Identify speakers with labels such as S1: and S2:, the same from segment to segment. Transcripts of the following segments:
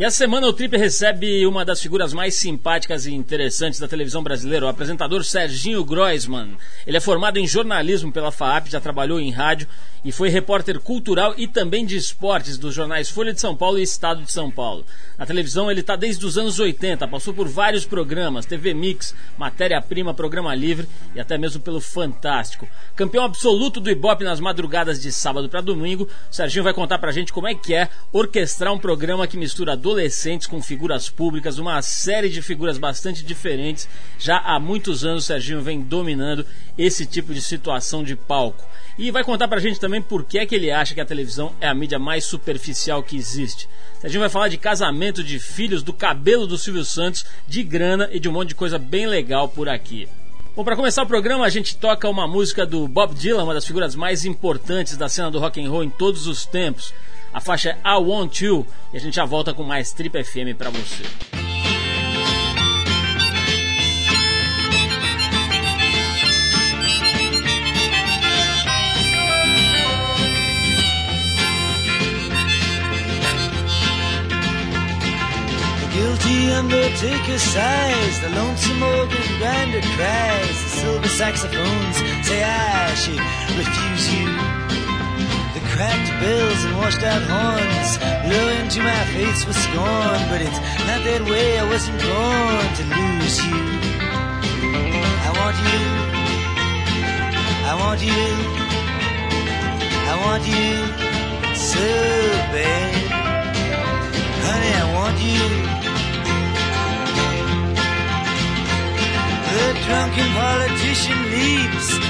S1: E a semana o Trip recebe uma das figuras mais simpáticas e interessantes da televisão brasileira, o apresentador Serginho Groisman. Ele é formado em jornalismo pela FAAP, já trabalhou em rádio e foi repórter cultural e também de esportes dos jornais Folha de São Paulo e Estado de São Paulo. Na televisão ele está desde os anos 80, passou por vários programas, TV Mix, Matéria Prima, Programa Livre e até mesmo pelo Fantástico. Campeão absoluto do Ibope nas madrugadas de sábado para domingo, Serginho vai contar pra gente como é que é orquestrar um programa que mistura adolescentes com figuras públicas, uma série de figuras bastante diferentes. Já há muitos anos o Serginho vem dominando esse tipo de situação de palco. E vai contar pra gente também por que é que ele acha que a televisão é a mídia mais superficial que existe. A gente vai falar de casamento, de filhos, do cabelo do Silvio Santos, de grana e de um monte de coisa bem legal por aqui. Bom, para começar o programa, a gente toca uma música do Bob Dylan, uma das figuras mais importantes da cena do rock and roll em todos os tempos. A faixa é I Want You e a gente já volta com mais Trip FM para você.
S2: guilty undertaker sighs, the lonesome organ grinder cries, the silver saxophones say I should refuse you. Cracked bells and washed out horns blow into my face with scorn, but it's not that way, I wasn't born to lose you. I want you, I want you, I want you so bad. Honey, I want you. The drunken politician leaps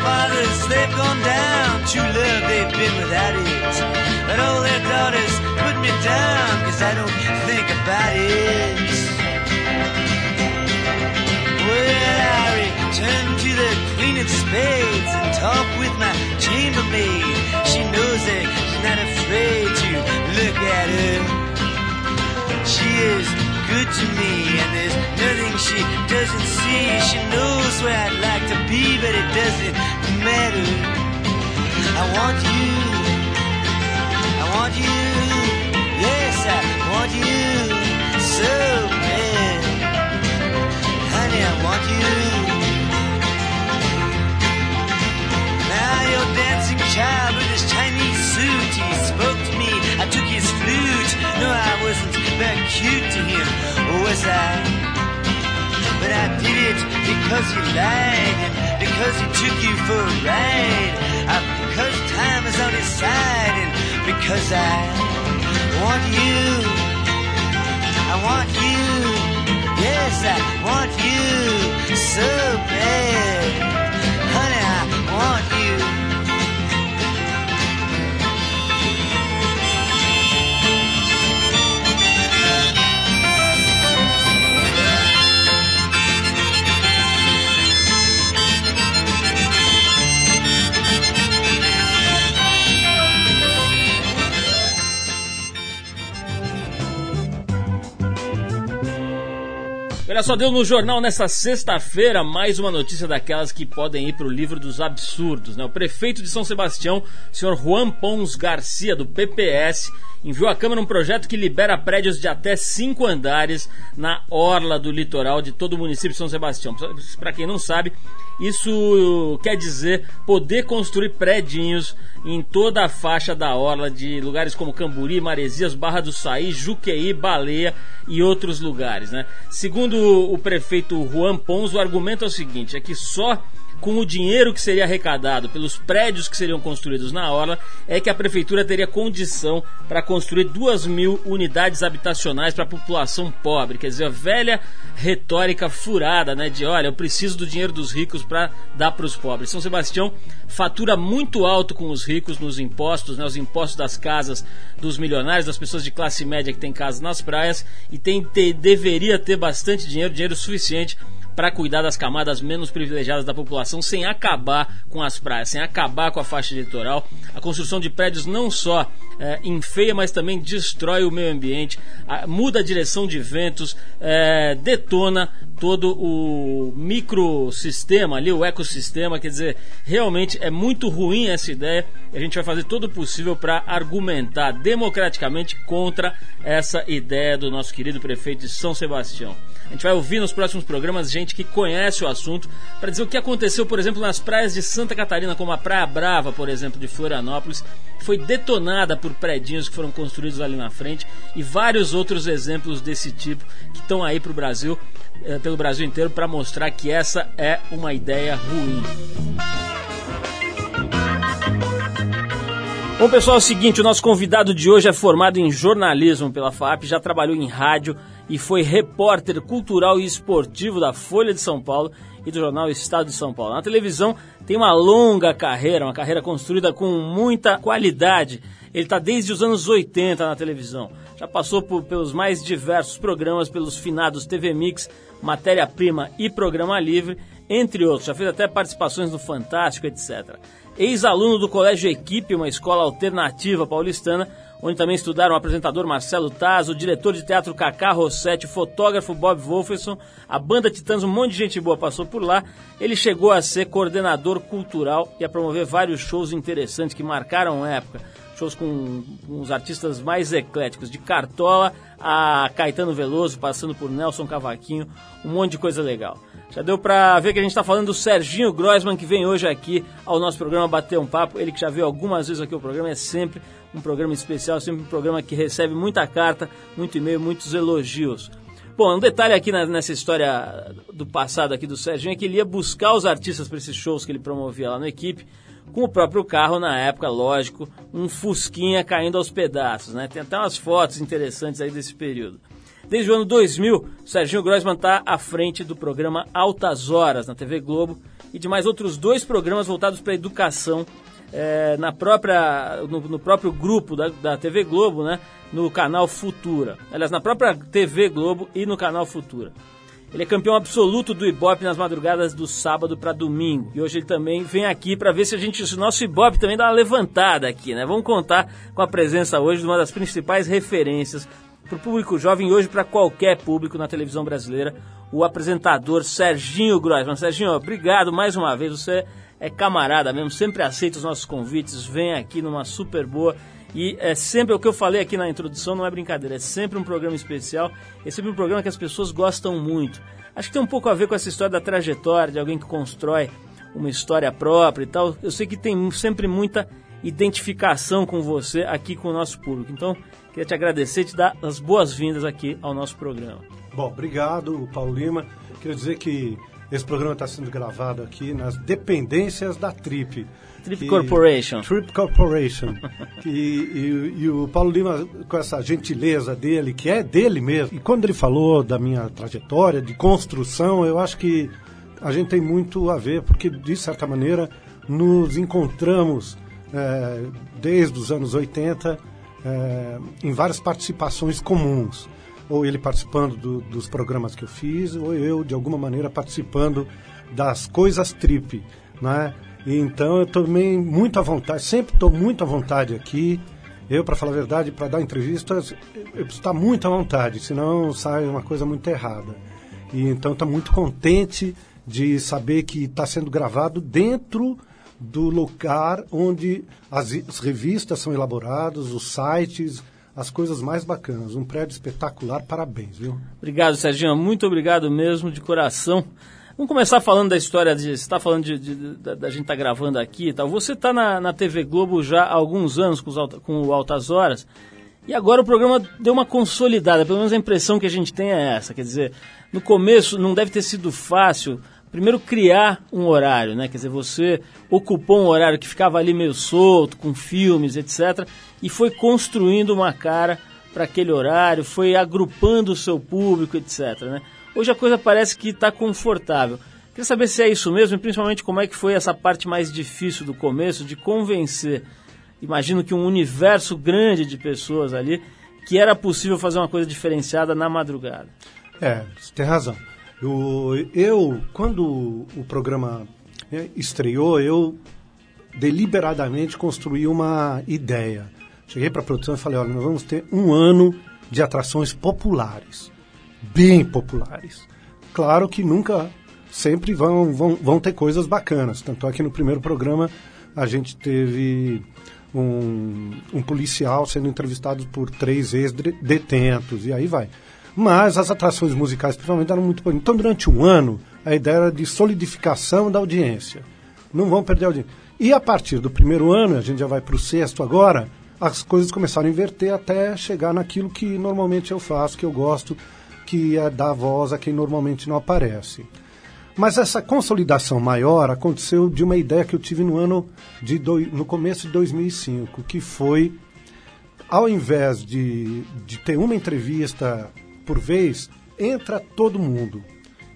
S2: Fathers, they've gone down. True love, they've been without it. But all their daughters put me down, cause I don't think about it. Well, I return to the Queen of Spades and talk with my chambermaid. She knows that she's not afraid to look at her. She is good to me, and there's nothing she doesn't see. She knows where I'd like to be, but it doesn't matter. I want you. I want you. Yes, I want you so bad. Honey, I want you. I? But I did it because he lied and because he took you for a ride. Uh, because time is on his side and because I want you. I want you. Yes, I want you so bad. Honey, I want you.
S1: Olha só, deu no jornal nessa sexta-feira mais uma notícia daquelas que podem ir para o livro dos absurdos. Né? O prefeito de São Sebastião, senhor Juan Pons Garcia, do PPS, enviou à Câmara um projeto que libera prédios de até cinco andares na orla do litoral de todo o município de São Sebastião. Para quem não sabe, isso quer dizer poder construir prédios em toda a faixa da orla de lugares como Camburi, Maresias, Barra do Saí, Juqueí, Baleia e outros lugares. Né? Segundo o prefeito Juan Pons, o argumento é o seguinte: é que só com o dinheiro que seria arrecadado pelos prédios que seriam construídos na orla, é que a prefeitura teria condição para construir duas mil unidades habitacionais para a população pobre. Quer dizer, a velha retórica furada, né? De olha, eu preciso do dinheiro dos ricos para dar para os pobres. São Sebastião fatura muito alto com os ricos nos impostos, né? Os impostos das casas dos milionários, das pessoas de classe média que têm casas nas praias e tem, ter, deveria ter bastante dinheiro, dinheiro suficiente para cuidar das camadas menos privilegiadas da população sem acabar com as praias, sem acabar com a faixa litoral. A construção de prédios não só é, enfeia, mas também destrói o meio ambiente, a, muda a direção de ventos, é, detona todo o microsistema ali, o ecossistema. Quer dizer, realmente é muito ruim essa ideia e a gente vai fazer todo o possível para argumentar democraticamente contra essa ideia do nosso querido prefeito de São Sebastião. A gente vai ouvir nos próximos programas gente que conhece o assunto para dizer o que aconteceu, por exemplo, nas praias de Santa Catarina, como a Praia Brava, por exemplo, de Florianópolis, que foi detonada por predinhos que foram construídos ali na frente e vários outros exemplos desse tipo que estão aí para o Brasil, eh, pelo Brasil inteiro, para mostrar que essa é uma ideia ruim. Bom, pessoal, é o seguinte: o nosso convidado de hoje é formado em jornalismo pela FAP, já trabalhou em rádio e foi repórter cultural e esportivo da Folha de São Paulo e do jornal Estado de São Paulo. Na televisão tem uma longa carreira, uma carreira construída com muita qualidade. Ele está desde os anos 80 na televisão. Já passou por, pelos mais diversos programas, pelos finados TV Mix, Matéria Prima e Programa Livre, entre outros. Já fez até participações no Fantástico, etc ex-aluno do Colégio Equipe, uma escola alternativa paulistana, onde também estudaram o apresentador Marcelo Taz, o diretor de teatro Cacá Rossetti, o fotógrafo Bob Wolferson, a banda Titãs, um monte de gente boa passou por lá. Ele chegou a ser coordenador cultural e a promover vários shows interessantes que marcaram a época. Shows com, com os artistas mais ecléticos, de Cartola a Caetano Veloso, passando por Nelson Cavaquinho, um monte de coisa legal. Já deu pra ver que a gente tá falando do Serginho Groisman, que vem hoje aqui ao nosso programa bater um papo. Ele que já veio algumas vezes aqui o programa, é sempre um programa especial, sempre um programa que recebe muita carta, muito e-mail, muitos elogios. Bom, um detalhe aqui nessa história do passado aqui do Serginho é que ele ia buscar os artistas para esses shows que ele promovia lá na equipe, com o próprio carro na época, lógico, um Fusquinha caindo aos pedaços, né? Tem até umas fotos interessantes aí desse período. Desde o ano 2000, Serginho Grossman está à frente do programa Altas Horas na TV Globo e de mais outros dois programas voltados para a educação é, na própria, no, no, próprio grupo da, da TV Globo, né, no canal Futura. Aliás, na própria TV Globo e no canal Futura. Ele é campeão absoluto do Ibope nas madrugadas do sábado para domingo. E hoje ele também vem aqui para ver se a gente, se o nosso Ibope também dá uma levantada aqui, né? Vamos contar com a presença hoje de uma das principais referências para o público jovem e hoje para qualquer público na televisão brasileira, o apresentador Serginho Grossman. Serginho, obrigado mais uma vez, você é camarada mesmo, sempre aceita os nossos convites, vem aqui numa super boa. E é sempre o que eu falei aqui na introdução, não é brincadeira, é sempre um programa especial, é sempre um programa que as pessoas gostam muito. Acho que tem um pouco a ver com essa história da trajetória, de alguém que constrói uma história própria e tal. Eu sei que tem sempre muita identificação com você aqui com o nosso público. Então, Queria te agradecer te dar as boas-vindas aqui ao nosso programa.
S3: Bom, obrigado, Paulo Lima. Queria dizer que esse programa está sendo gravado aqui nas dependências da Trip.
S1: Trip que, Corporation.
S3: Trip Corporation. e, e, e, o Paulo Lima, com essa gentileza dele, que é dele mesmo, e quando ele falou da minha trajetória de construção, eu acho que a gente tem muito a ver, porque de certa maneira nos encontramos é, desde os anos 80 é, em várias participações comuns. Ou ele participando do, dos programas que eu fiz, ou eu, de alguma maneira, participando das coisas trip. Né? Então eu também muito à vontade, sempre estou muito à vontade aqui. Eu, para falar a verdade, para dar entrevistas, eu preciso estar muito à vontade, senão sai uma coisa muito errada. E então estou muito contente de saber que está sendo gravado dentro do lugar onde as, as revistas são elaboradas, os sites, as coisas mais bacanas. Um prédio espetacular, parabéns, viu?
S1: Obrigado, Serginho. Muito obrigado mesmo, de coração. Vamos começar falando da história de. Você está falando de, de, da, da, gente tá gravando aqui e tal. Você está na, na TV Globo já há alguns anos com, com o Altas Horas. E agora o programa deu uma consolidada, pelo menos a impressão que a gente tem é essa. Quer dizer, no começo não deve ter sido fácil primeiro criar um horário, né? Quer dizer, você ocupou um horário que ficava ali meio solto, com filmes, etc., e foi construindo uma cara para aquele horário, foi agrupando o seu público, etc. Né? Hoje a coisa parece que está confortável. Queria saber se é isso mesmo e principalmente como é que foi essa parte mais difícil do começo de convencer. Imagino que um universo grande de pessoas ali que era possível fazer uma coisa diferenciada na madrugada.
S3: É, você tem razão. Eu, eu quando o programa né, estreou, eu deliberadamente construí uma ideia. Cheguei para a produção e falei: olha, nós vamos ter um ano de atrações populares, bem populares. Claro que nunca, sempre vão, vão, vão ter coisas bacanas. Tanto é que no primeiro programa a gente teve um, um policial sendo entrevistado por três ex-detentos, e aí vai. Mas as atrações musicais, principalmente, eram muito. Então, durante um ano, a ideia era de solidificação da audiência. Não vão perder a audiência. E a partir do primeiro ano, a gente já vai para o sexto agora, as coisas começaram a inverter até chegar naquilo que normalmente eu faço, que eu gosto, que é dar voz a quem normalmente não aparece. Mas essa consolidação maior aconteceu de uma ideia que eu tive no ano de do, no começo de 2005, que foi ao invés de, de ter uma entrevista por vez, entra todo mundo.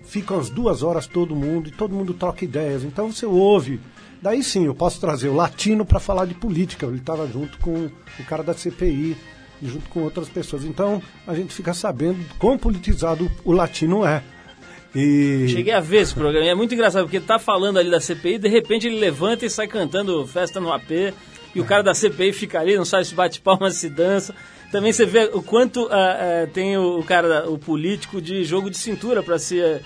S3: Ficam as duas horas todo mundo e todo mundo troca ideias. Então você ouve. Daí sim, eu posso trazer o latino para falar de política. Ele estava junto com o cara da CPI junto com outras pessoas. Então a gente fica sabendo quão politizado o latino é.
S1: E... Cheguei a ver esse programa, é muito engraçado, porque ele tá falando ali da CPI, de repente ele levanta e sai cantando festa no AP, e o cara da CPI fica ali, não sabe se bate palmas, se dança. Também você vê o quanto uh, uh, tem o, cara, o político, de jogo de cintura para se uh,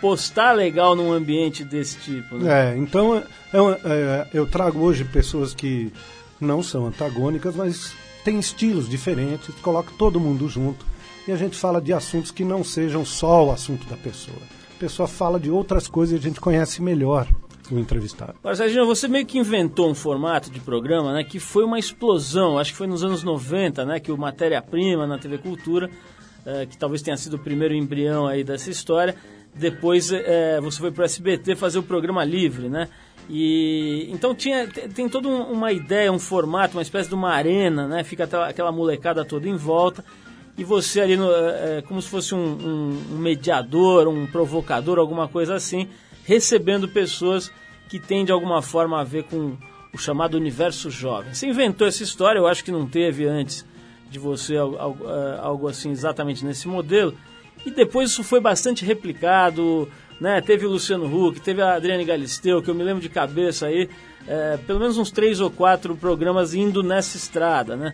S1: postar legal num ambiente desse tipo.
S3: Né? É, então é, é, eu trago hoje pessoas que não são antagônicas, mas têm estilos diferentes, coloco todo mundo junto e a gente fala de assuntos que não sejam só o assunto da pessoa. A pessoa fala de outras coisas e a gente conhece melhor o entrevistado.
S1: Serginho, você meio que inventou um formato de programa né, que foi uma explosão, acho que foi nos anos 90, né, que o Matéria-Prima na TV Cultura, é, que talvez tenha sido o primeiro embrião aí dessa história, depois é, você foi para o SBT fazer o programa livre, né? E então tinha tem toda uma ideia, um formato, uma espécie de uma arena, né? Fica aquela molecada toda em volta e você ali no, é, como se fosse um, um, um mediador, um provocador, alguma coisa assim, recebendo pessoas que têm de alguma forma a ver com o chamado universo jovem. Você inventou essa história, eu acho que não teve antes de você algo, é, algo assim exatamente nesse modelo. E depois isso foi bastante replicado, né? Teve o Luciano Huck, teve a Adriane Galisteu, que eu me lembro de cabeça aí, é, pelo menos uns três ou quatro programas indo nessa estrada, né?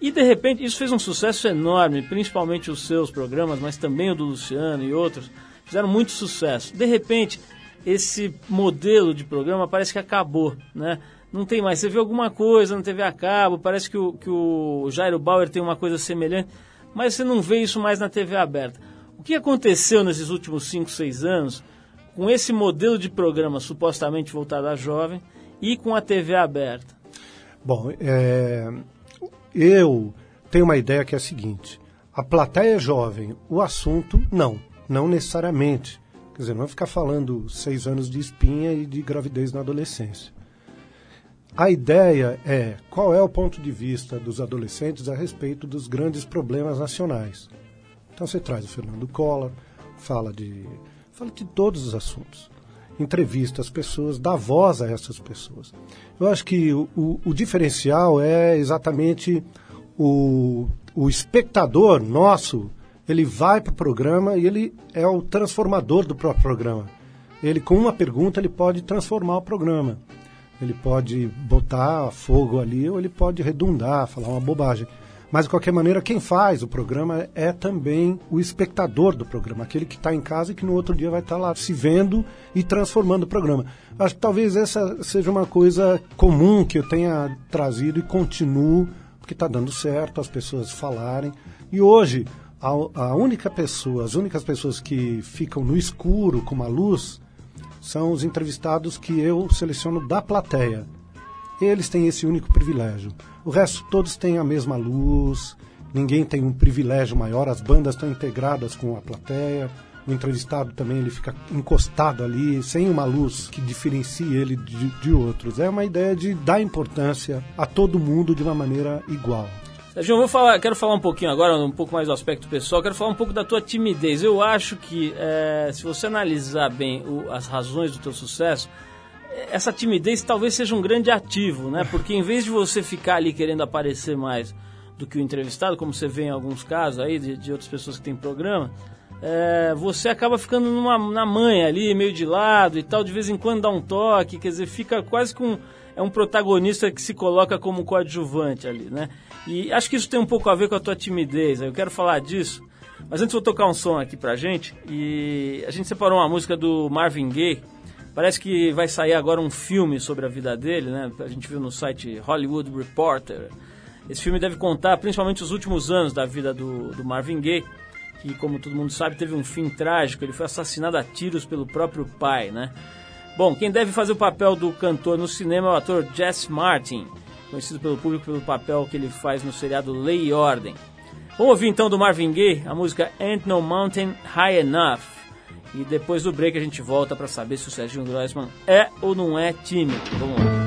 S1: E de repente isso fez um sucesso enorme, principalmente os seus programas, mas também o do Luciano e outros, fizeram muito sucesso. De repente, esse modelo de programa parece que acabou, né? Não tem mais. Você vê alguma coisa na TV a cabo, parece que o, que o Jairo Bauer tem uma coisa semelhante, mas você não vê isso mais na TV aberta. O que aconteceu nesses últimos 5, 6 anos com esse modelo de programa supostamente voltado a jovem e com a TV aberta?
S3: Bom, é, eu tenho uma ideia que é a seguinte: a plateia é jovem, o assunto não, não necessariamente. Quer dizer, não é ficar falando seis anos de espinha e de gravidez na adolescência. A ideia é qual é o ponto de vista dos adolescentes a respeito dos grandes problemas nacionais. Então você traz o Fernando Collor, fala de, fala de todos os assuntos, entrevista as pessoas, dá voz a essas pessoas. Eu acho que o, o, o diferencial é exatamente o, o espectador nosso ele vai para o programa e ele é o transformador do próprio programa. Ele, com uma pergunta, ele pode transformar o programa. Ele pode botar fogo ali ou ele pode redundar, falar uma bobagem. Mas, de qualquer maneira, quem faz o programa é também o espectador do programa, aquele que está em casa e que no outro dia vai estar tá lá se vendo e transformando o programa. Acho que talvez essa seja uma coisa comum que eu tenha trazido e continuo, porque está dando certo as pessoas falarem. E hoje, a, a única pessoa, as únicas pessoas que ficam no escuro com uma luz são os entrevistados que eu seleciono da plateia. Eles têm esse único privilégio. O resto todos têm a mesma luz, ninguém tem um privilégio maior, as bandas estão integradas com a plateia, o entrevistado também ele fica encostado ali, sem uma luz que diferencie ele de, de outros. É uma ideia de dar importância a todo mundo de uma maneira igual.
S1: Sérgio, vou falar, quero falar um pouquinho agora, um pouco mais do aspecto pessoal, quero falar um pouco da tua timidez. Eu acho que, é, se você analisar bem o, as razões do teu sucesso, essa timidez talvez seja um grande ativo, né? Porque em vez de você ficar ali querendo aparecer mais do que o entrevistado, como você vê em alguns casos aí de, de outras pessoas que têm programa, é, você acaba ficando numa, na manha ali, meio de lado e tal, de vez em quando dá um toque, quer dizer, fica quase com. É um protagonista que se coloca como coadjuvante ali, né? E acho que isso tem um pouco a ver com a tua timidez, eu quero falar disso. Mas antes vou tocar um som aqui pra gente, e a gente separou uma música do Marvin Gaye, Parece que vai sair agora um filme sobre a vida dele, né? A gente viu no site Hollywood Reporter. Esse filme deve contar principalmente os últimos anos da vida do, do Marvin Gaye, que, como todo mundo sabe, teve um fim trágico. Ele foi assassinado a tiros pelo próprio pai, né? Bom, quem deve fazer o papel do cantor no cinema é o ator Jess Martin, conhecido pelo público pelo papel que ele faz no seriado Lei e Ordem. Vamos ouvir então do Marvin Gaye a música Ain't No Mountain High Enough. E depois do break a gente volta para saber se o Serginho Grossman é ou não é tímido. Vamos lá.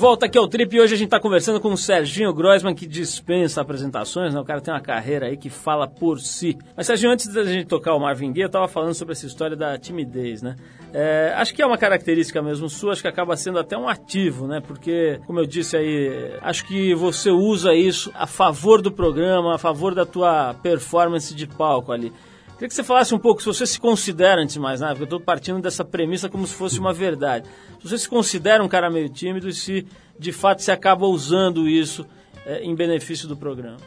S1: Volta aqui ao Trip e hoje a gente está conversando com o Serginho Groisman, que dispensa apresentações, né? O cara tem uma carreira aí que fala por si. Mas, Serginho, antes da gente tocar o Marvin Gaye, eu estava falando sobre essa história da timidez, né? É, acho que é uma característica mesmo sua, acho que acaba sendo até um ativo, né? Porque, como eu disse aí, acho que você usa isso a favor do programa, a favor da tua performance de palco ali. Queria que você falasse um pouco, se você se considera, antes de mais nada, porque eu estou partindo dessa premissa como se fosse uma verdade. Se você se considera um cara meio tímido e se de fato se acaba usando isso é, em benefício do programa.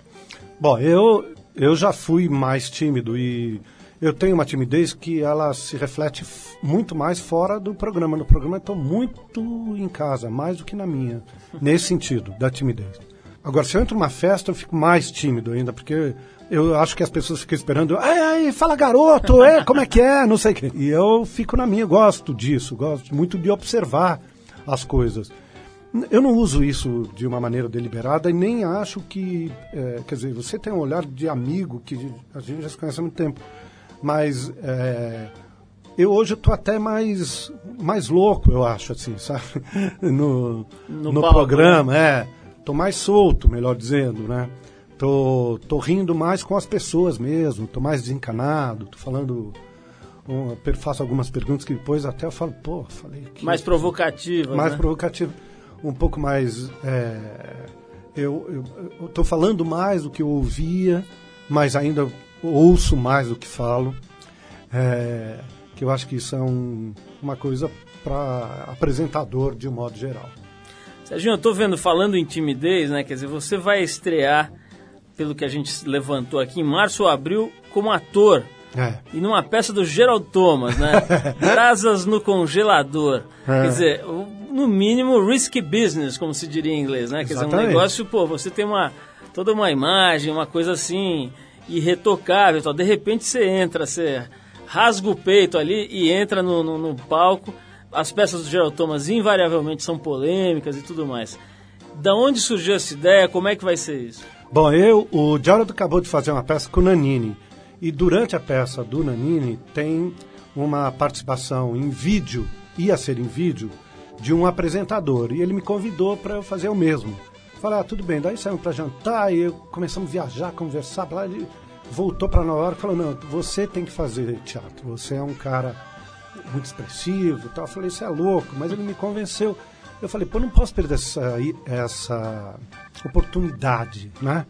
S3: Bom, eu, eu já fui mais tímido e eu tenho uma timidez que ela se reflete muito mais fora do programa. No programa eu estou muito em casa, mais do que na minha, nesse sentido, da timidez. Agora, se eu entro numa festa, eu fico mais tímido ainda, porque eu acho que as pessoas ficam esperando, ai, ai, fala garoto, é, como é que é, não sei o quê. E eu fico na minha, gosto disso, gosto muito de observar as coisas. Eu não uso isso de uma maneira deliberada e nem acho que, é, quer dizer, você tem um olhar de amigo que a gente já se conhece há muito tempo, mas é, eu hoje estou até mais, mais louco, eu acho, assim, sabe? No,
S1: No
S3: no,
S1: palco,
S3: programa, é. Tô mais solto, melhor dizendo, né? Tô, tô rindo mais com as pessoas mesmo, tô mais desencanado, tô falando. um, faço algumas perguntas que depois até eu falo, pô, falei. que-
S1: Mais provocativa.
S3: mais
S1: né?
S3: provocativo, um pouco mais. é, eu, eu, eu tô falando mais do que eu ouvia, mas ainda ouço mais do que falo. É, que eu acho que isso é um- uma coisa para apresentador de um modo geral.
S1: Serginho, eu tô vendo, falando em timidez, né? Quer dizer, você vai estrear, pelo que a gente levantou aqui, em março ou abril, como ator.
S3: É.
S1: E numa peça do Gerald Thomas, né? Brasas no congelador.
S3: É.
S1: Quer dizer, no mínimo, risky business, como se diria em inglês, né? Quer dizer, um negócio, pô, você tem uma toda uma imagem, uma coisa assim, irretocável. Tal. De repente você entra, você rasga o peito ali e entra no, no, no palco. As peças do Gerald Thomas invariavelmente são polêmicas e tudo mais. Da onde surgiu essa ideia? Como é que vai ser isso?
S3: Bom, eu, o Gerald acabou de fazer uma peça com o Nanini. E durante a peça do Nanini tem uma participação em vídeo, ia ser em vídeo, de um apresentador. E ele me convidou para eu fazer o mesmo. Falei, ah, tudo bem. Daí saímos para jantar e começamos a viajar, conversar. Lá ele voltou para Nova York e falou, não, você tem que fazer teatro. Você é um cara muito expressivo tal. Eu falei, isso é louco, mas ele me convenceu. Eu falei, pô, não posso perder essa, essa oportunidade, né?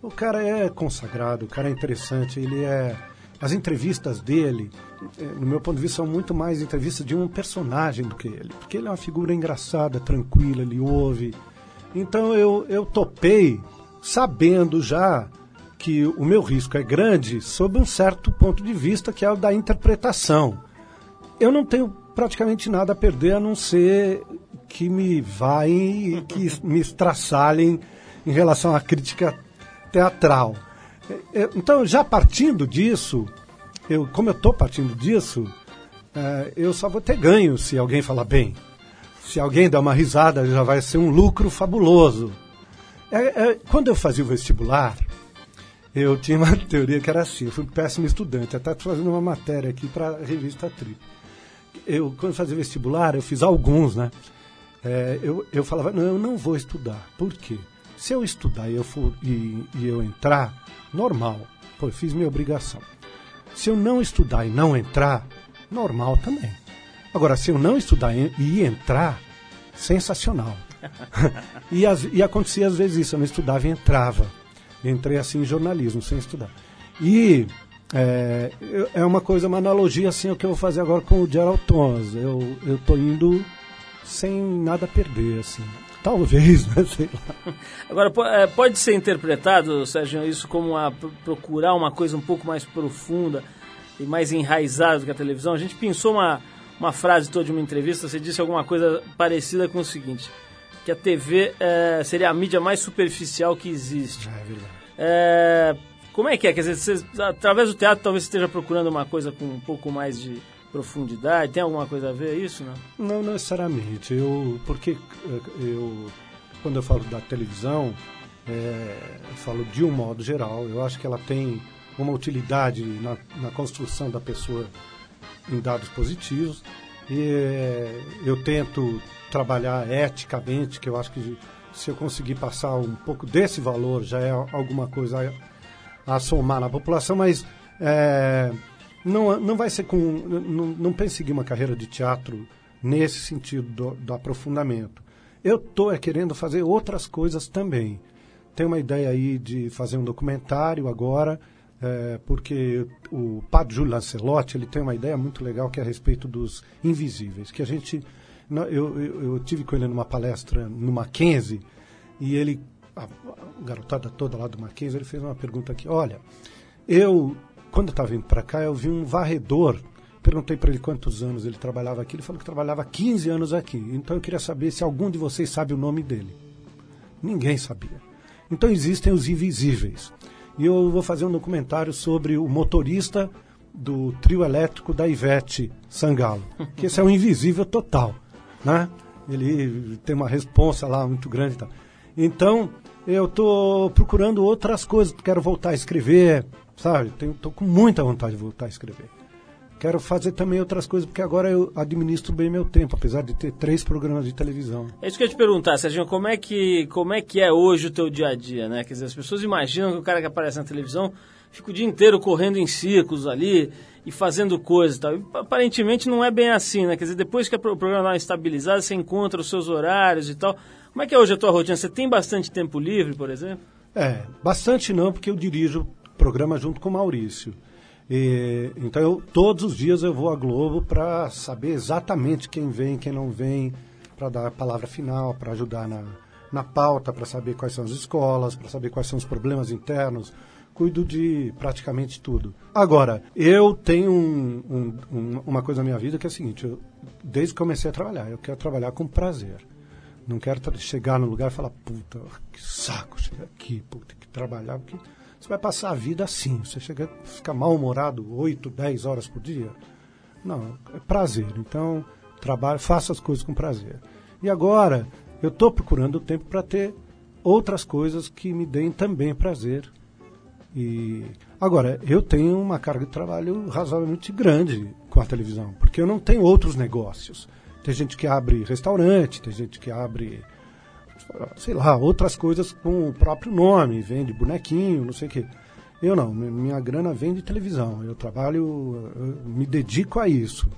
S3: O cara é consagrado, o cara é interessante, ele é... As entrevistas dele, eh, no meu ponto de vista, são muito mais entrevistas de um personagem do que ele. Porque ele é uma figura engraçada, tranquila, ele ouve. Então eu, eu topei sabendo já que o meu risco é grande sob um certo ponto de vista, que é o da interpretação eu não tenho praticamente nada a perder a não ser que me vai que me estraçalhem em relação à crítica teatral. É, é, Então, já partindo disso, eu, como eu estou partindo disso, é, eu só vou ter ganho se alguém falar bem. Se alguém der uma risada, já vai ser um lucro fabuloso. Quando eu fazia o vestibular, eu tinha uma teoria que era assim, eu fui um péssimo estudante, até fazendo uma matéria aqui para a revista Trip. Eu, quando fazia vestibular, eu fiz alguns, né? É, eu, eu falava, não, eu não vou estudar. Por quê? Se eu estudar e eu, for, e, e eu entrar, normal. Pô, eu fiz minha obrigação. Se eu não estudar e não entrar, normal também. Agora, se eu não estudar e, entrar, sensacional. e, as, e acontecia às vezes isso, eu não estudava e entrava. Entrei assim em jornalismo, sem estudar. E é, é uma coisa, uma analogia assim, o que eu vou fazer agora com o Gerald Thomas. Eu, tô indo sem nada perder, assim. Talvez, né? Sei lá.
S1: Agora, é, pode ser interpretado, Sérgio, isso como a, pro- procurar uma coisa um pouco mais profunda e mais enraizada do que a televisão? A gente pensou uma, uma frase toda de uma entrevista, você disse alguma coisa parecida com o seguinte, que a TV é, seria a mídia mais superficial que existe.
S3: É verdade.
S1: É, como é que é? Quer dizer, você, através do teatro talvez você esteja procurando uma coisa com um pouco mais de profundidade, tem alguma coisa a ver isso, não?
S3: Não necessariamente. Eu, porque eh, eu, quando eu falo da televisão, eh, eu falo de um modo geral. Eu acho que ela tem uma utilidade na, na construção da pessoa em dados positivos. E eh, eu tento trabalhar eticamente, que eu acho que se eu conseguir passar um pouco desse valor já é alguma coisa a, a somar na população, mas eh, não, não vai ser com. Não, não pense seguir uma carreira de teatro nesse sentido do, do aprofundamento. Eu estou querendo fazer outras coisas também. Tem uma ideia aí de fazer um documentário agora, é, porque o padre Júlio Lancelotti ele tem uma ideia muito legal que é a respeito dos invisíveis, que a gente eu, eu, eu tive com ele numa palestra no Mackenzie e ele a, a garotada toda lá do Mackenzie ele fez uma pergunta aqui, olha, eu quando eu estava vindo para cá eu vi um varredor Perguntei para ele quantos anos ele trabalhava aqui. Ele falou que trabalhava 15 anos aqui. Então eu queria saber se algum de vocês sabe o nome dele. Ninguém sabia. Então existem os invisíveis. E eu vou fazer um documentário sobre o motorista do trio elétrico da Ivete Sangalo. Que esse é um invisível total. Né? Ele tem uma responsa lá muito grande. Então, eu estou procurando outras coisas. Quero voltar a escrever, sabe? Estou com muita vontade de voltar a escrever. quero fazer também outras coisas, porque agora eu administro bem meu tempo, apesar de ter três programas de televisão.
S2: É isso que eu ia te perguntar, Serginho, como é que, como é, que é hoje o teu dia a dia, né? Quer dizer, as pessoas imaginam que o cara que aparece na televisão fica o dia inteiro correndo em círculos ali e fazendo coisas e tal. E, aparentemente não é bem assim, né? Quer dizer, depois que o programa está estabilizado, você encontra os seus horários e tal. Como é que é hoje a tua rotina? Você tem bastante tempo livre, por exemplo?
S3: É, bastante não, porque eu dirijo programa junto com o Maurício. E, então, eu, todos os dias eu vou à Globo para saber exatamente quem vem, quem não vem, para dar a palavra final, para ajudar na, na pauta, para saber quais são as escolas, para saber quais são os problemas internos. Cuido de praticamente tudo. Agora, eu tenho um, um, um, uma coisa na minha vida que é a seguinte: eu, desde que comecei a trabalhar, eu quero trabalhar com prazer. Não quero chegar no lugar e falar, puta, que saco chegar aqui, puta, que trabalhar, porque você vai passar a vida assim. Você chega, fica mal-humorado 8, 10 horas por dia. Não, é prazer. Então, trabalho, faça as coisas com prazer. E agora, eu estou procurando tempo para ter outras coisas que me deem também prazer. E agora, eu tenho uma carga de trabalho razoavelmente grande com a televisão, porque eu não tenho outros negócios. Tem gente que abre restaurante, tem gente que abre, sei lá, outras coisas com o próprio nome, vende bonequinho, não sei o quê. Eu não, minha grana vem de televisão. Eu trabalho, eu me dedico a isso.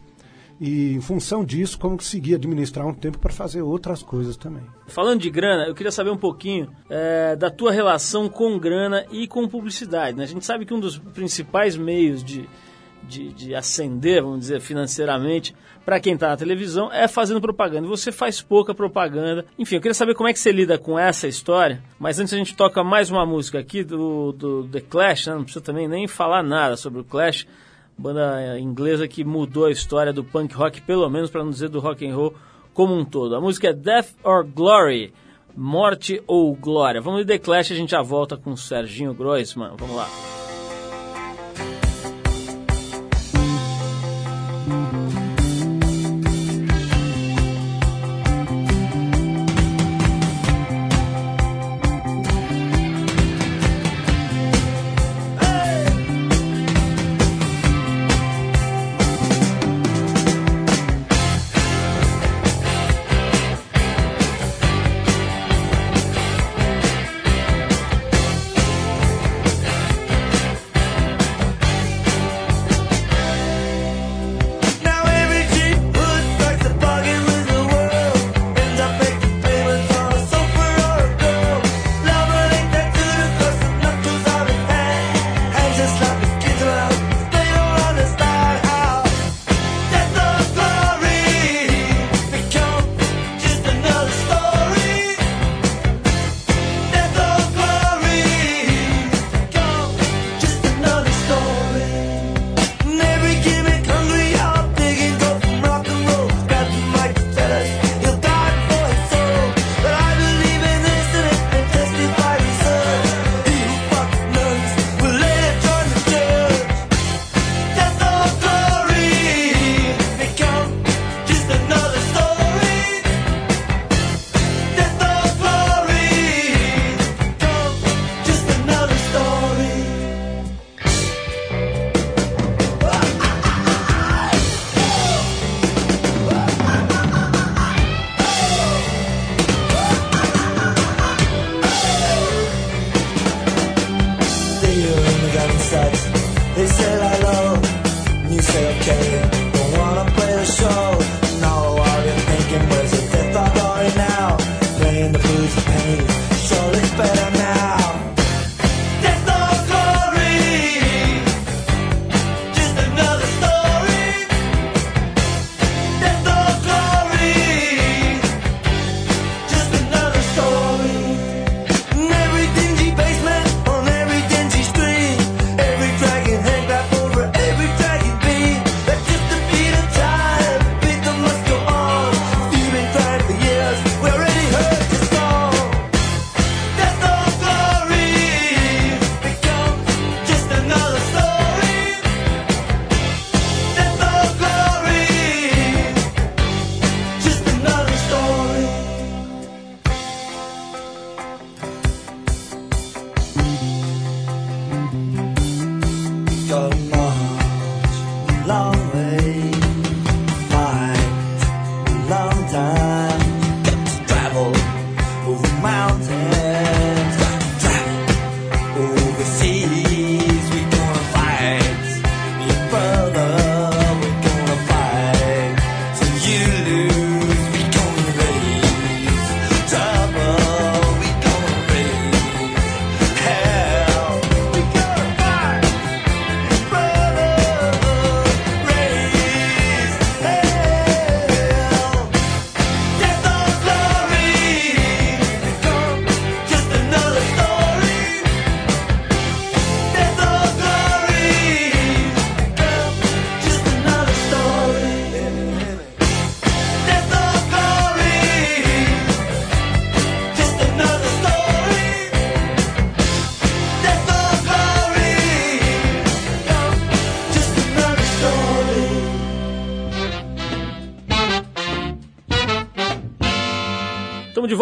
S3: E em função disso, como conseguir administrar um tempo para fazer outras coisas também.
S2: Falando de grana, eu queria saber um pouquinho é, da tua relação com grana e com publicidade. Né? A gente sabe que um dos principais meios de, de, de ascender, vamos dizer, financeiramente, para quem está na televisão, é fazendo propaganda. Você faz pouca propaganda. Enfim, eu queria saber como é que você lida com essa história. Mas antes a gente toca mais uma música aqui do, do The Clash, né? não precisa também nem falar nada sobre o Clash, banda inglesa que mudou a história do punk rock, pelo menos para não dizer do rock and roll como um todo. A música é Death or Glory, Morte ou Glória. Vamos de The Clash, a gente já volta com o Serginho Groisman. Vamos lá.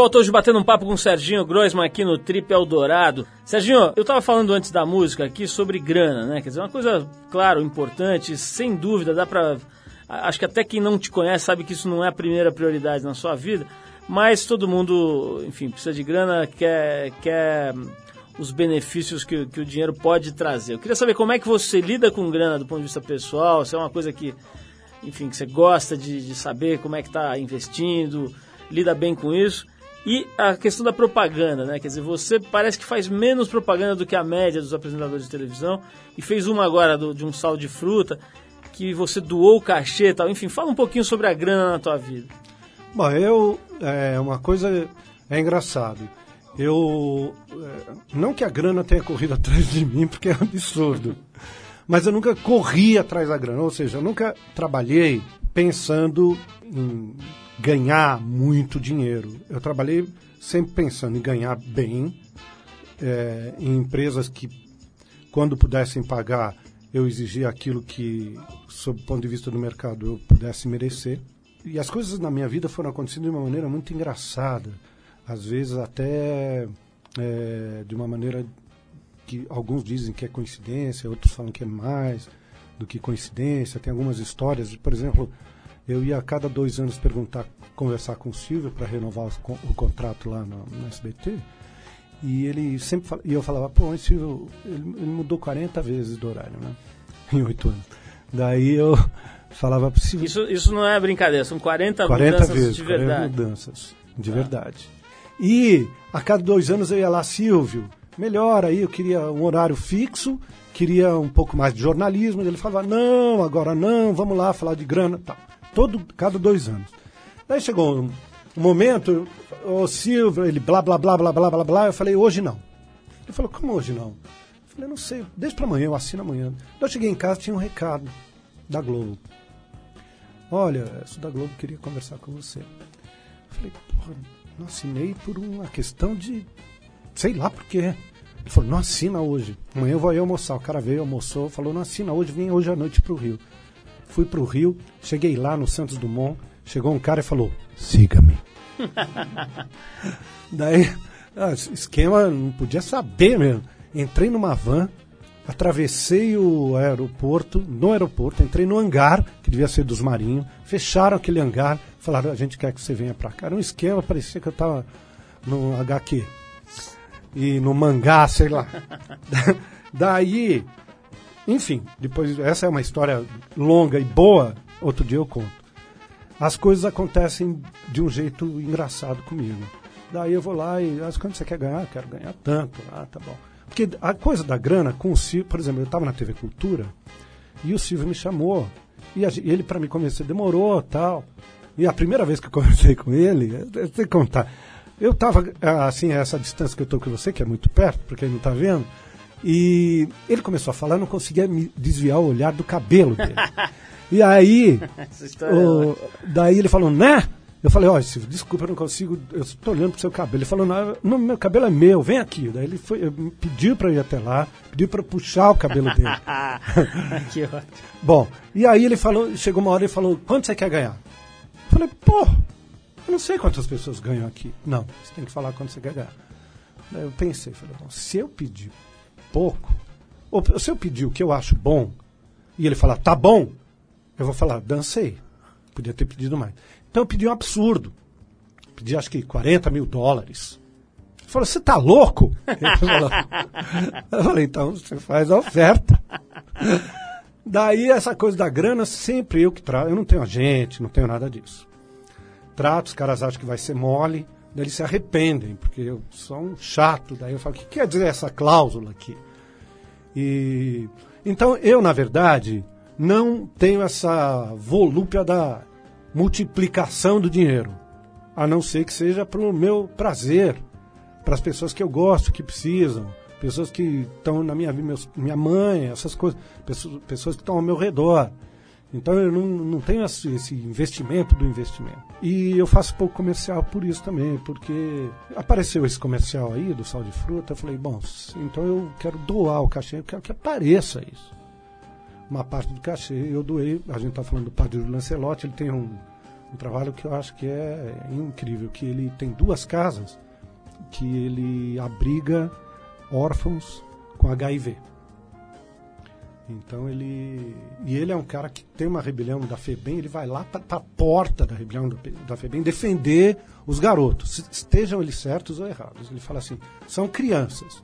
S1: Volta hoje batendo um papo com o Serginho Groisman aqui no Trip Eldorado. Serginho, eu estava falando antes da música aqui sobre grana, né? Quer dizer, uma coisa, claro, importante, sem dúvida, dá pra. Acho que até quem não te conhece sabe que isso não é a primeira prioridade na sua vida, mas todo mundo, enfim, precisa de grana, quer, quer os benefícios que, que o dinheiro pode trazer. Eu queria saber como é que você lida com grana do ponto de vista pessoal, se é uma coisa que, enfim, que você gosta de, de saber como é que está investindo, lida bem com isso. E a questão da propaganda, né? Quer dizer, você parece que faz menos propaganda do que a média dos apresentadores de televisão e fez uma agora do, de um sal de fruta que você doou o cachê e tal. Enfim, fala um pouquinho sobre a grana na tua vida.
S3: Bom, eu. É, uma coisa é engraçado. Eu. É, não que a grana tenha corrido atrás de mim, porque é absurdo. Mas eu nunca corri atrás da grana. Ou seja, eu nunca trabalhei pensando em ganhar muito dinheiro. Eu trabalhei sempre pensando em ganhar bem, é, em empresas que, quando pudessem pagar, eu exigia aquilo que, sob o ponto de vista do mercado, eu pudesse merecer. E as coisas na minha vida foram acontecendo de uma maneira muito engraçada, às vezes até é, de uma maneira que alguns dizem que é coincidência, outros falam que é mais do que coincidência. Tem algumas histórias, por exemplo, eu ia a cada dois anos perguntar, conversar com o Silvio para renovar o, o, contrato lá no, no, SBT. E ele sempre fala, e eu falava, pô, esse Silvio, ele, ele, mudou 40 vezes do horário, né? Em oito anos. Daí eu falava para Silvio.
S1: Isso, isso não é brincadeira, são 40, 40 mudanças vezes, de verdade. 40
S3: mudanças de ah. verdade. E a cada dois anos eu ia lá, Silvio, melhor aí, eu queria um horário fixo, queria um pouco mais de jornalismo. Ele falava, não, agora não, vamos lá falar de grana tal todo, cada dois anos. Daí chegou um, um momento, o Silvio, ele blá, blá, blá, blá, blá, blá, blá, eu falei, hoje não. Ele falou, como hoje não? Eu falei, não sei, deixa para amanhã, eu assino amanhã. Daí eu cheguei em casa, tinha um recado da Globo. Olha, isso da Globo queria conversar com você. Eu falei, porra, não assinei por uma questão de. sei lá por quê. Ele falou, não assina hoje. Amanhã eu vou aí almoçar. O cara veio, almoçou, falou, não assina hoje, vem hoje à noite pro Rio. Fui para o Rio, cheguei lá no Santos Dumont, chegou um cara e falou: siga-me. Daí, ah, esquema, não podia saber mesmo. Entrei numa van, atravessei o aeroporto, no aeroporto, entrei no hangar, que devia ser dos marinhos, fecharam aquele hangar, falaram, a gente quer que você venha para cá. Era um esquema, parecia que eu estava no HQ. E no mangá, sei lá. Daí, enfim, depois essa é uma história longa e boa, outro dia eu conto. As coisas acontecem de um jeito engraçado comigo. Daí eu vou lá e, ah, quando você quer ganhar? Quero ganhar tanto. Ah, tá bom. Porque a coisa da grana com o Silvio, por exemplo, eu estava na TV Cultura e o Silvio me chamou. E, a, ele, para me convencer, demorou tal. E a primeira vez que eu conversei com ele, eu tenho que contar. Eu estava, assim, a essa distância que eu estou com você, que é muito perto, porque ele não está vendo. E ele começou a falar, eu não conseguia me desviar o olhar do cabelo dele. e aí, o, daí ele falou, né? Eu falei, ó, oh, desculpa, eu não consigo, eu estou olhando pro seu cabelo. Ele falou, não, não, meu cabelo é meu, vem aqui. Daí ele foi, pediu para ir até lá, pediu para puxar o cabelo dele. que ótimo. Bom, e aí ele falou, chegou uma hora e falou, quanto você quer ganhar? Eu falei, pô, eu não sei quantas pessoas ganham aqui. Não, você tem que falar quanto você quer ganhar. Daí eu pensei, falei, bom, se eu pedir pouco, ou se eu pedir o que eu acho bom, e ele falar, tá bom, eu vou falar, dancei. Podia ter pedido mais. Então eu pedi um absurdo. Pedi acho que 40 mil dólares. Ele falou, você tá louco? Falou, eu falei, então você faz a oferta. Daí essa coisa da grana, sempre eu que trato. Eu não tenho agente, não tenho nada disso. Trato, os caras acham que vai ser mole. Daí eles se arrependem, porque eu sou um chato. Daí eu falo, o que quer dizer essa cláusula aqui? E então eu, na verdade, não tenho essa volúpia da multiplicação do dinheiro, a não ser que seja para o meu prazer, para as pessoas que eu gosto, que precisam, pessoas que estão na minha vida, minha mãe, essas coisas, pessoas, pessoas que estão ao meu redor. Então eu não, não tenho esse investimento do investimento. E eu faço pouco comercial por isso também, porque apareceu esse comercial aí do sal de fruta, eu falei, bom, então eu quero doar o cachê, eu quero que apareça isso. Uma parte do cachê eu doei, a gente está falando do padre Lancelotti, ele tem um, Um trabalho que eu acho que é incrível, que ele tem duas casas que ele abriga órfãos com HIV. Então ele. E ele é um cara que tem uma rebelião da FEBEM, ele vai lá para a porta da rebelião da, FEBEM defender os garotos, estejam eles certos ou errados. Ele fala assim: são crianças.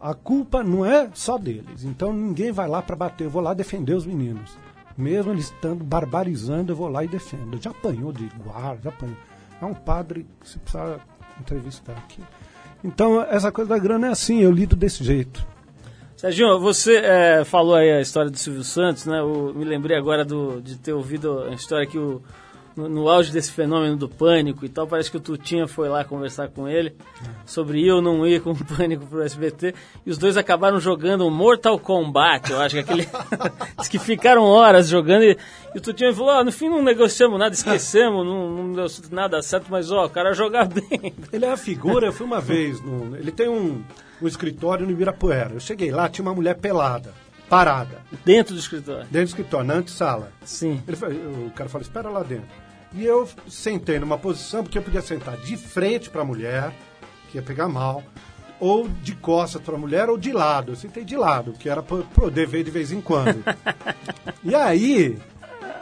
S3: A culpa não é só deles. Então ninguém vai lá para bater, eu vou lá defender os meninos. Mesmo eles estando barbarizando, eu vou lá e defendo. Já apanhou de guarda, já apanhou. É um padre que se precisa entrevistar aqui. Então, essa coisa da grana é assim, eu lido desse jeito.
S1: Serginho, você é, falou aí a história do Silvio Santos, né? Eu me lembrei agora do, de ter ouvido a história que o, no, no, auge desse fenômeno do pânico e tal, parece que o Tutinha foi lá conversar com ele sobre ir ou não ir com o pânico pro SBT. E os dois acabaram jogando um Mortal Kombat, eu acho que aquele. Diz que ficaram horas jogando e, e o Tutinha falou: oh, no fim não negociamos nada, esquecemos, não, não deu nada certo, mas ó, o cara joga bem.
S3: Ele é a figura, eu fui uma vez, no, ele tem um o escritório no Ibirapuera. Eu cheguei lá, tinha uma mulher pelada, parada.
S1: Dentro do escritório?
S3: Dentro do escritório, na antessala.
S1: Sim.
S3: Ele, o cara falou, espera lá dentro. E eu sentei numa posição, porque eu podia sentar de frente para a mulher, que ia pegar mal, ou de costas para a mulher, ou de lado. Eu sentei de lado, que era para poder ver de vez em quando. e aí,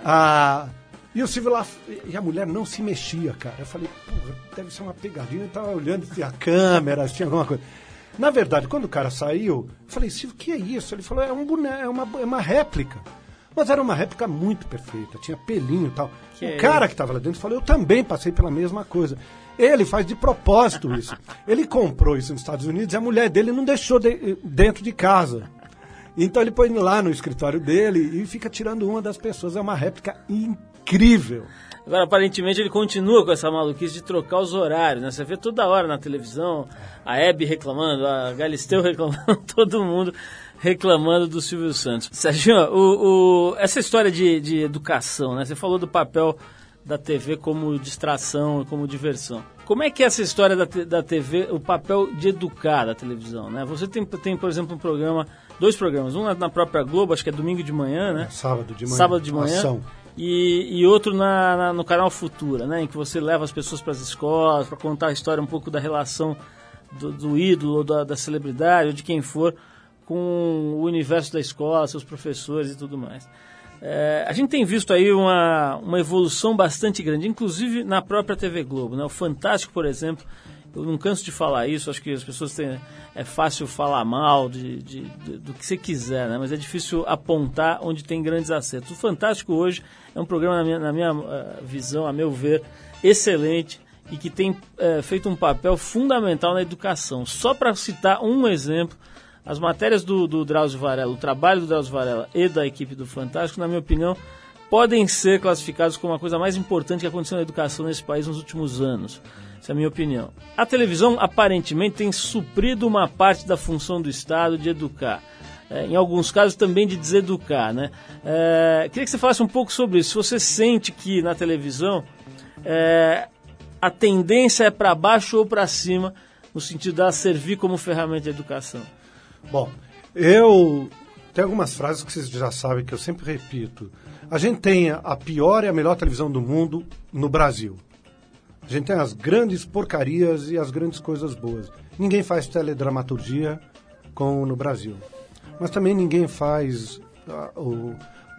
S3: a... E o Silvio lá, e a mulher não se mexia, cara. Eu falei, porra, deve ser uma pegadinha. Eu tava olhando se a câmera, se tinha alguma coisa. Na verdade, quando o cara saiu, eu falei, Silvio, o que é isso? Ele falou, é um boneco, é uma, é uma réplica. Mas era uma réplica muito perfeita, tinha pelinho e tal. Que o é cara que estava lá dentro falou, eu também passei pela mesma coisa. Ele faz de propósito isso. Ele comprou isso nos Estados Unidos e a mulher dele não deixou de, dentro de casa. Então ele põe lá no escritório dele e fica tirando uma das pessoas. É uma réplica incrível.
S1: Agora, aparentemente, ele continua com essa maluquice de trocar os horários, né? Você vê toda hora na televisão, a Hebe reclamando, a Galisteu reclamando, todo mundo reclamando do Silvio Santos. Sérgio, o, o, essa história de, de educação, né? Você falou do papel da TV como distração, como diversão. Como é que é essa história da, da TV, o papel de educar da televisão, né? Você tem, tem, por exemplo, um programa, dois programas, um na, própria Globo, acho que é domingo de manhã, né?
S3: Sábado de manhã.
S1: Sábado de manhã. Ação e, e outro na, na, no canal Futura, né, em que você leva as pessoas para as escolas para contar a história um pouco da relação do, do ídolo, ou da, da celebridade, ou de quem for, com o universo da escola, seus professores e tudo mais. É, a gente tem visto aí uma, uma evolução bastante grande, inclusive na própria TV Globo. Né? O Fantástico, por exemplo, eu não canso de falar isso, acho que as pessoas têm. É fácil falar mal de, de, de, do que você quiser, né? mas é difícil apontar onde tem grandes acertos. O Fantástico hoje é um programa, na minha, na minha uh, visão, a meu ver, excelente e que tem uh, feito um papel fundamental na educação. Só para citar um exemplo, as matérias do, do Drauzio Varela, o trabalho do Drauzio Varela e da equipe do Fantástico, na minha opinião, podem ser classificados como a coisa mais importante que aconteceu na educação nesse país nos últimos anos. Essa é a minha opinião. A televisão aparentemente tem suprido uma parte da função do Estado de educar. É, em alguns casos também de deseducar, né? É, queria que você falasse um pouco sobre isso. Se você sente que na televisão é, a tendência é para baixo ou para cima, no sentido de servir como ferramenta de educação.
S3: Bom, eu tenho algumas frases que vocês já sabem que eu sempre repito. A gente tem a pior e a melhor televisão do mundo no Brasil. A gente tem as grandes porcarias e as grandes coisas boas. Ninguém faz teledramaturgia como no Brasil. Mas também ninguém faz uh, o,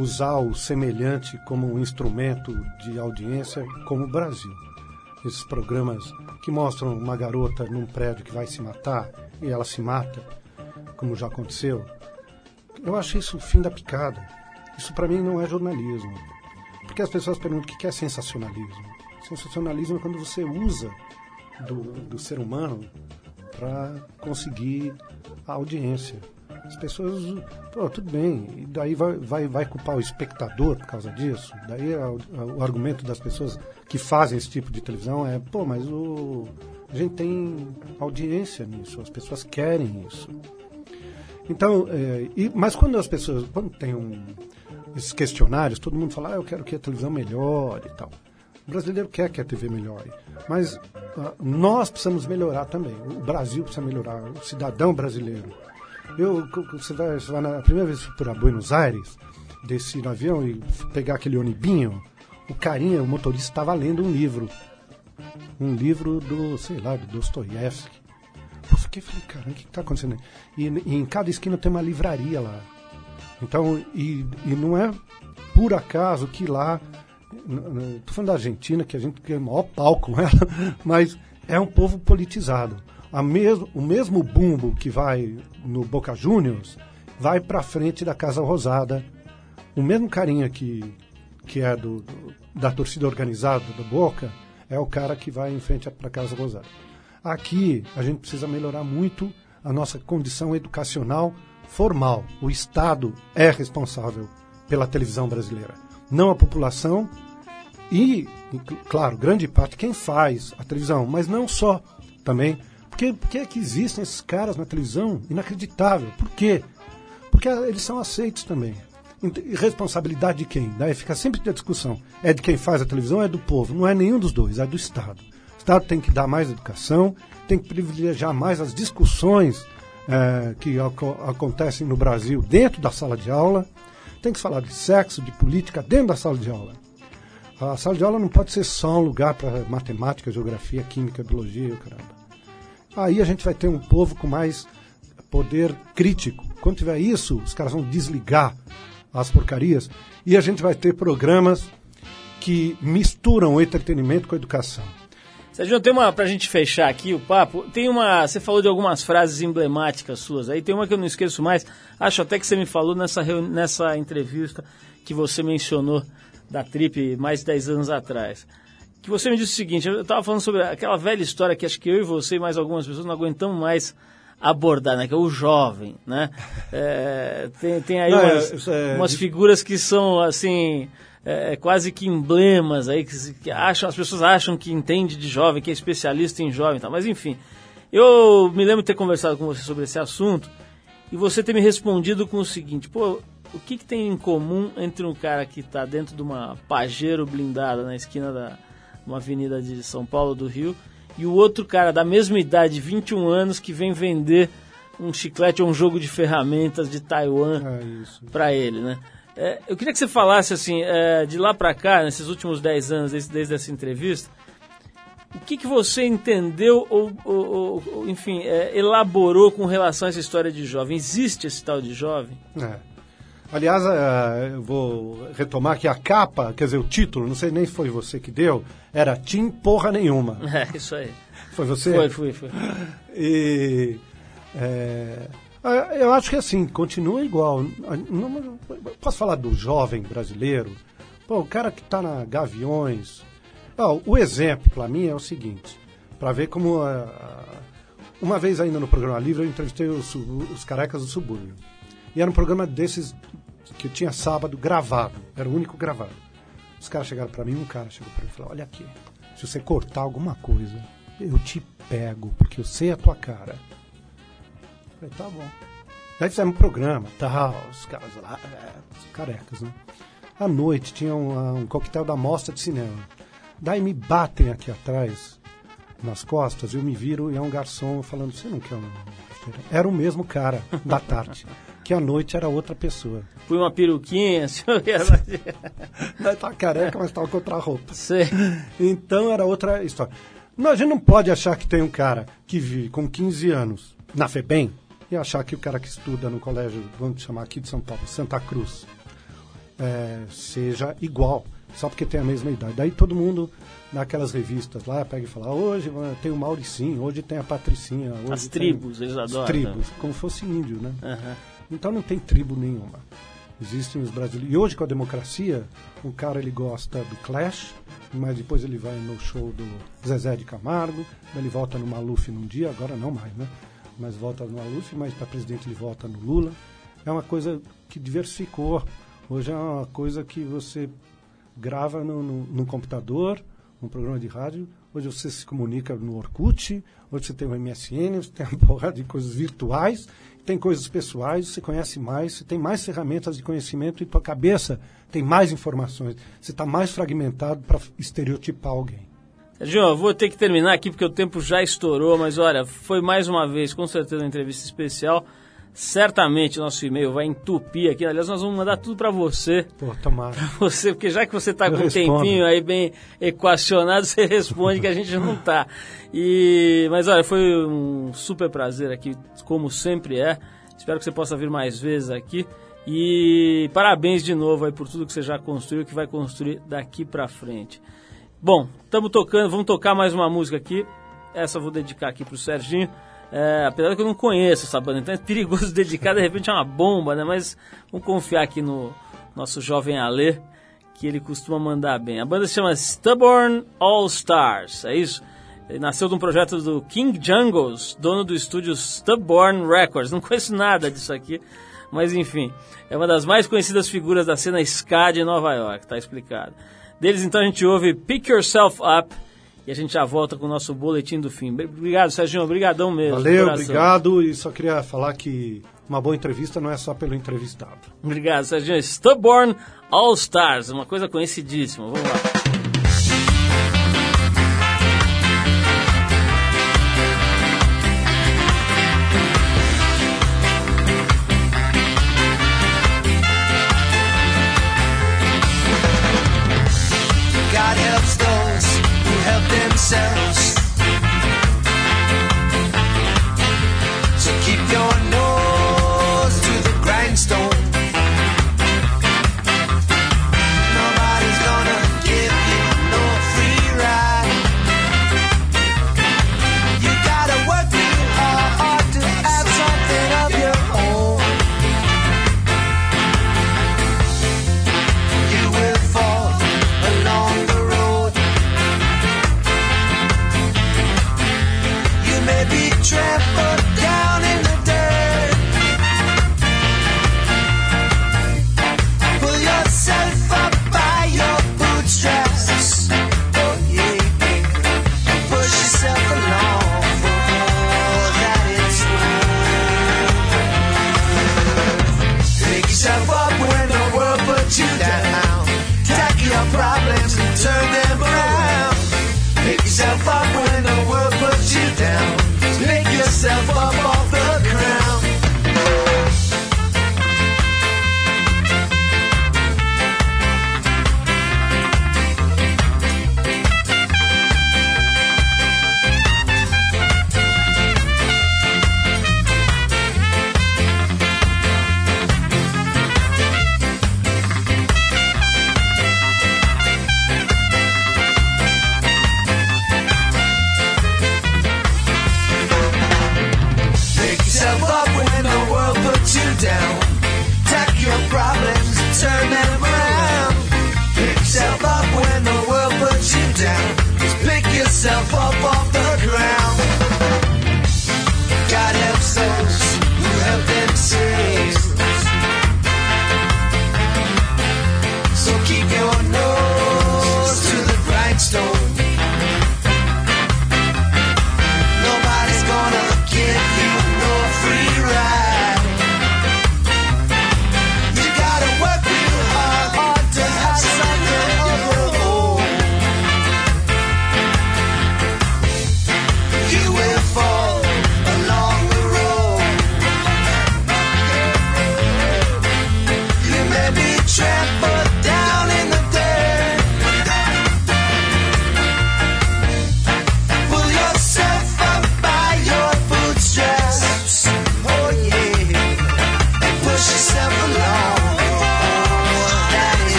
S3: usar o semelhante como um instrumento de audiência como o Brasil. Esses programas que mostram uma garota num prédio que vai se matar e ela se mata, como já aconteceu. Eu acho isso o fim da picada. Isso para mim não é jornalismo. Porque as pessoas perguntam o que é sensacionalismo. Sensacionalismo é quando você usa do, do ser humano para conseguir a audiência. As pessoas, pô, tudo bem, e daí vai, vai, vai culpar o espectador por causa disso. Daí a, a, o argumento das pessoas que fazem esse tipo de televisão é, pô, mas o, a gente tem audiência nisso, as pessoas querem isso. Então, é, e, mas quando as pessoas, quando tem um, esses questionários, todo mundo fala, ah, eu quero que a televisão melhore e tal. O brasileiro quer que a TV melhore, mas uh, nós precisamos melhorar também. O Brasil precisa melhorar, o cidadão brasileiro. Eu, você vai, você vai na primeira vez para Buenos Aires, descer no avião e pegar aquele onibinho, o carinha, o motorista, estava lendo um livro. Um livro do, sei lá, do Dostoiévski. Eu fiquei, falei, caramba, o que está acontecendo? E, e em cada esquina tem uma livraria lá. Então, e, e não é por acaso que lá. Estou falando da Argentina, que a gente tem o maior palco mas é um povo politizado. A mesmo, o mesmo bumbo que vai no Boca Juniors vai para frente da Casa Rosada. O mesmo carinha que, que é do, do, da torcida organizada do Boca é o cara que vai em frente para a Casa Rosada. Aqui a gente precisa melhorar muito a nossa condição educacional formal. O Estado é responsável pela televisão brasileira, não a população e, claro, grande parte quem faz a televisão, mas não só também. Porque, porque é que existem esses caras na televisão? Inacreditável. Por quê? Porque eles são aceitos também. E responsabilidade de quem? Daí fica sempre a discussão. É de quem faz a televisão ou é do povo? Não é nenhum dos dois, é do Estado. Estado tem que dar mais educação, tem que privilegiar mais as discussões é, que ac acontecem no Brasil dentro da sala de aula, tem que falar de sexo, de política dentro da sala de aula. A sala de aula não pode ser só um lugar para matemática, geografia, química, biologia, caramba. Aí a gente vai ter um povo com mais poder crítico. Quando tiver isso, os caras vão desligar as porcarias e a gente vai ter programas que misturam o entretenimento com a educação.
S1: Sérgio, tem uma, pra gente fechar aqui o papo, tem uma, você falou de algumas frases emblemáticas suas, aí tem uma que eu não esqueço mais, acho até que você me falou nessa, nessa entrevista que você mencionou da Trip mais de 10 anos atrás. Que você me disse o seguinte, eu estava falando sobre aquela velha história que acho que eu e você e mais algumas pessoas não aguentamos mais abordar, né? Que é o jovem, né? É, tem, tem aí não, umas, é, é, umas figuras que são, assim, é, é, quase que emblemas aí, que, que, acham, as pessoas acham que entende de jovem, que é especialista em jovem e tal. Mas, enfim, eu me lembro de ter conversado com você sobre esse assunto e você ter me respondido com o seguinte, pô, o que, que tem em comum entre um cara que está dentro de uma Pajero blindada na esquina da uma avenida de São Paulo do Rio e o outro cara da mesma idade, 21 anos, que vem vender um chiclete ou um jogo de ferramentas de Taiwan é para ele, né? É, eu queria que você falasse assim, é, de lá para cá, nesses últimos 10 anos, desde, desde essa entrevista, o que, que você entendeu ou, ou, ou enfim, é, elaborou com relação a essa história de jovem? Existe esse tal de jovem?
S3: É. Aliás, é, eu vou retomar que a capa, quer dizer, o título, não sei nem se foi você que deu, era Tim Porra Nenhuma.
S1: É, isso aí.
S3: Foi você?
S1: Foi, foi, foi.
S3: E. É, eu acho que assim, continua igual. Não, posso falar do jovem brasileiro? Pô, o cara que está na Gaviões. o exemplo para mim é o seguinte: para ver como. uma vez ainda no programa Livre, eu entrevistei os, os carecas do subúrbio. E era um programa desses que tinha sábado gravado, era o único gravado. Os caras chegaram para mim, um cara chegou para mim e falou: Olha aqui, se você cortar alguma coisa, eu te pego, porque eu sei a tua cara. Falei: Tá bom. Daí fizemos um programa, tal, os caras lá, é, os carecas, né? À noite tinha um, um coquetel da mostra de cinema. Daí me batem aqui atrás, nas costas, eu me viro e é um garçom falando: Você não quer um. Era o mesmo cara da tarde que à noite era outra pessoa.
S1: Fui uma peruquinha, senhor.
S3: não estava careca, mas estava com outra roupa. Sei. Então era outra história. Não, a gente não pode achar que tem um cara que vive com 15 anos na FEBEM e achar que o cara que estuda no colégio, vamos chamar aqui de São Paulo, Santa Cruz, é, seja igual, só porque tem a mesma idade. Daí todo mundo, naquelas revistas lá, pega e fala: hoje tem o Mauricinho, hoje tem a Patricinha. Hoje
S1: As tribos, eles adoram. As
S3: tribos, como fosse índio, né? Uhum. Então não tem tribo nenhuma. Existem os brasileiros. E hoje com a democracia, o cara ele gosta do Clash, mas depois ele vai no show do Zezé de Camargo, ele volta no Maluf num dia, agora não mais, né? Mas volta no Maluf, mas para presidente ele volta no Lula. É uma coisa que diversificou. Hoje é uma coisa que você grava no, no, no computador, um programa de rádio, hoje você se comunica no Orkut, hoje você tem o MSN, você tem uma porrada de coisas virtuais tem coisas pessoais, você conhece mais, você tem mais ferramentas de conhecimento e tua cabeça tem mais informações. Você está mais fragmentado para estereotipar alguém.
S1: João, vou ter que terminar aqui porque o tempo já estourou, mas olha, foi mais uma vez, com certeza, uma entrevista especial.
S2: certamente o nosso e-mail vai entupir aqui. Aliás, nós vamos mandar tudo para você.
S3: Pô, tomara.
S2: Você, porque já que você está com um tempinho aí bem equacionado, você responde que a gente não tá. E, mas olha, foi um super prazer aqui, como sempre é. Espero que você possa vir mais vezes aqui. E parabéns de novo aí por tudo que você já construiu e que vai construir daqui para frente. Bom, estamos tocando, vamos tocar mais uma música aqui. Essa eu vou dedicar aqui pro Serginho. É, apesar que eu não conheço essa banda, então é perigoso dedicar, de repente é uma bomba, né? Mas vamos confiar aqui no nosso jovem Alê, que ele costuma mandar bem. A banda se chama Stubborn All Stars, é isso? Ele nasceu de um projeto do King Jungles, dono do estúdio Stubborn Records. Não conheço nada disso aqui, mas enfim, é uma das mais conhecidas figuras da cena ska de Nova York, tá explicado. Deles então a gente ouve Pick Yourself Up e a gente já volta com o nosso boletim do fim. Obrigado, Serginho, obrigadão mesmo.
S3: Valeu, obrigado. E só queria falar que uma boa entrevista não é só pelo entrevistado.
S2: Obrigado, Serginho. Stubborn All Stars, uma coisa conhecidíssima. Vamos lá.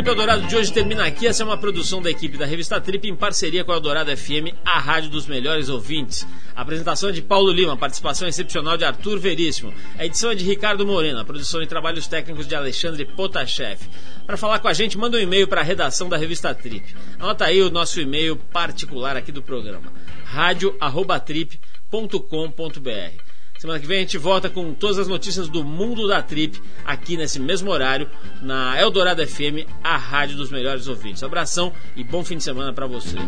S1: Trip Eldorado de hoje termina aqui. Essa é uma produção da equipe da revista Trip em parceria com a Eldorado FM, a rádio dos melhores ouvintes. A apresentação é de Paulo Lima, participação excepcional de Arthur Veríssimo. A edição é de Ricardo Moreno, a produção e trabalhos técnicos de Alexandre Potashev. Para falar com a gente, manda um e-mail para a redação da revista Trip. Anota aí o nosso e-mail particular aqui do programa: radio@trip.com.br. Semana que vem a gente volta com todas as notícias do mundo da Trip, aqui nesse mesmo horário, na Eldorado FM, a rádio dos melhores ouvintes. Abração e bom fim de semana para você.